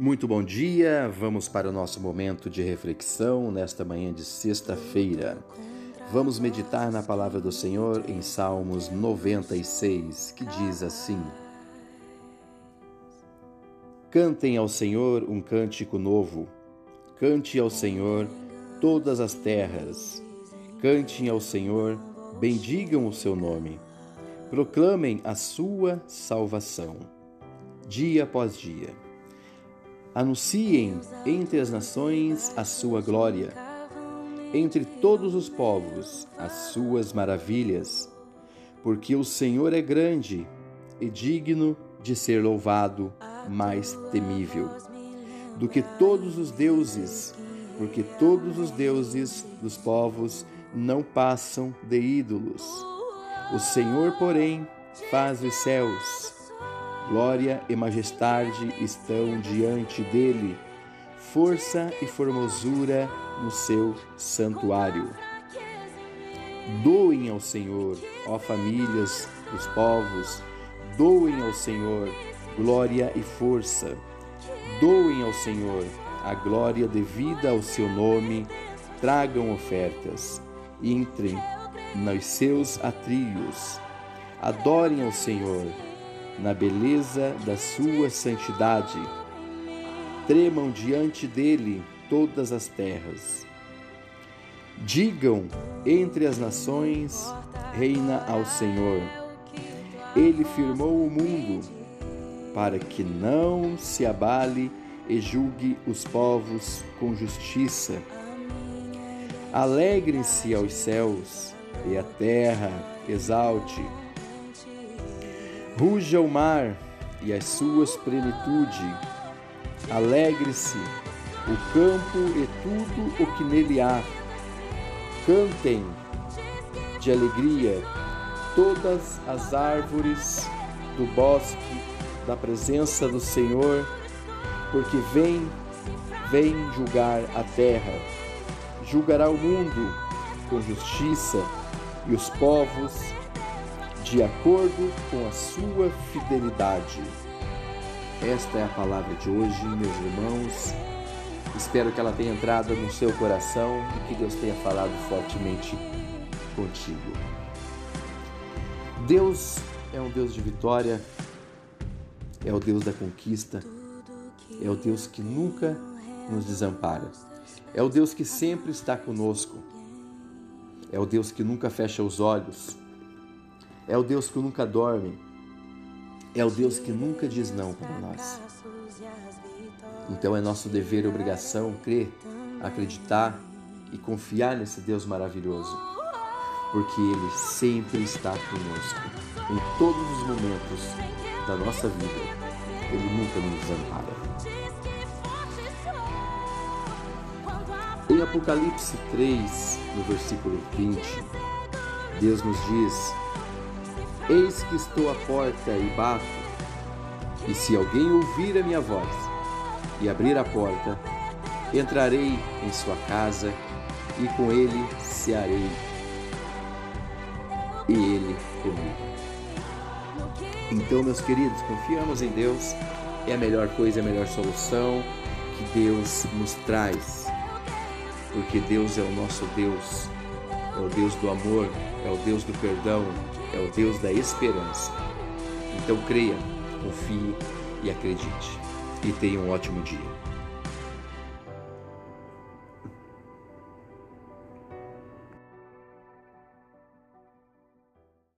Muito bom dia, vamos para o nosso momento de reflexão nesta manhã de sexta-feira. Vamos meditar na palavra do Senhor em Salmos 96, que diz assim: Cantem ao Senhor um cântico novo, cante ao Senhor todas as terras, cantem ao Senhor, bendigam o seu nome, proclamem a sua salvação, dia após dia. Anunciem entre as nações a sua glória, entre todos os povos as suas maravilhas, porque o Senhor é grande e digno de ser louvado, mais temível do que todos os deuses, porque todos os deuses dos povos não passam de ídolos. O Senhor, porém, faz os céus Glória e majestade estão diante dele, força e formosura no seu santuário. Doem ao Senhor, ó famílias dos povos, doem ao Senhor glória e força. Doem ao Senhor a glória devida ao seu nome, tragam ofertas, entrem nos seus atrios. Adorem ao Senhor na beleza da sua santidade. Tremam diante dele todas as terras. Digam entre as nações: reina ao Senhor. Ele firmou o mundo para que não se abale e julgue os povos com justiça. Alegrem-se aos céus e a terra exalte Ruja o mar e as suas plenitude. Alegre-se o campo e tudo o que nele há. Cantem de alegria todas as árvores do bosque da presença do Senhor, porque vem, vem julgar a terra. Julgará o mundo com justiça e os povos de acordo com a sua fidelidade. Esta é a palavra de hoje, meus irmãos. Espero que ela tenha entrado no seu coração e que Deus tenha falado fortemente contigo. Deus é um Deus de vitória, é o Deus da conquista, é o Deus que nunca nos desampara, é o Deus que sempre está conosco, é o Deus que nunca fecha os olhos, é o Deus que nunca dorme. É o Deus que nunca diz não para nós. Então é nosso dever e obrigação crer, acreditar e confiar nesse Deus maravilhoso, porque Ele sempre está conosco em todos os momentos da nossa vida. Ele nunca nos desampara. Em Apocalipse 3, no versículo 20, Deus nos diz Eis que estou à porta e bato. E se alguém ouvir a minha voz e abrir a porta, entrarei em sua casa e com ele cearei e ele comigo. Então, meus queridos, confiamos em Deus, é a melhor coisa, é a melhor solução que Deus nos traz, porque Deus é o nosso Deus, é o Deus do amor, é o Deus do perdão, é o Deus da esperança. Então creia, confie e acredite. E tenha um ótimo dia.